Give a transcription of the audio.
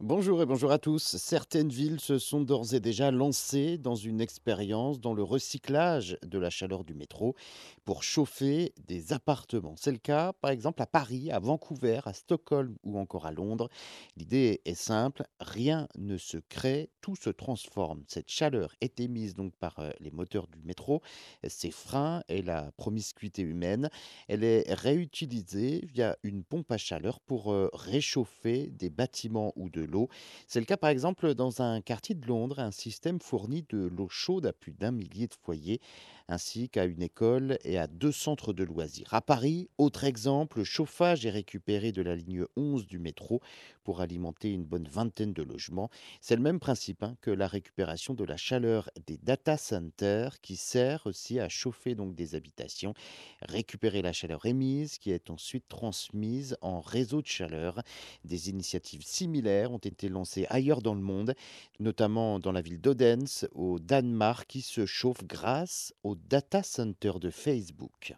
Bonjour et bonjour à tous. Certaines villes se sont d'ores et déjà lancées dans une expérience dans le recyclage de la chaleur du métro pour chauffer des appartements. C'est le cas par exemple à Paris, à Vancouver, à Stockholm ou encore à Londres. L'idée est simple, rien ne se crée, tout se transforme. Cette chaleur est émise donc par euh, les moteurs du métro, ses freins et la promiscuité humaine. Elle est réutilisée via une pompe à chaleur pour euh, réchauffer des bâtiments ou de l'eau. C'est le cas par exemple dans un quartier de Londres. Un système fournit de l'eau chaude à plus d'un millier de foyers, ainsi qu'à une école et à deux centres de loisirs. À Paris, autre exemple, le chauffage est récupéré de la ligne 11 du métro pour alimenter une bonne vingtaine de logements. C'est le même principe hein, que la récupération de la chaleur des data centers qui sert aussi à chauffer donc des habitations, récupérer la chaleur émise qui est ensuite transmise en réseau de chaleur. Des initiatives similaires ont été lancées ailleurs dans le monde, notamment dans la ville d'Odense, au Danemark, qui se chauffe grâce au data center de Facebook.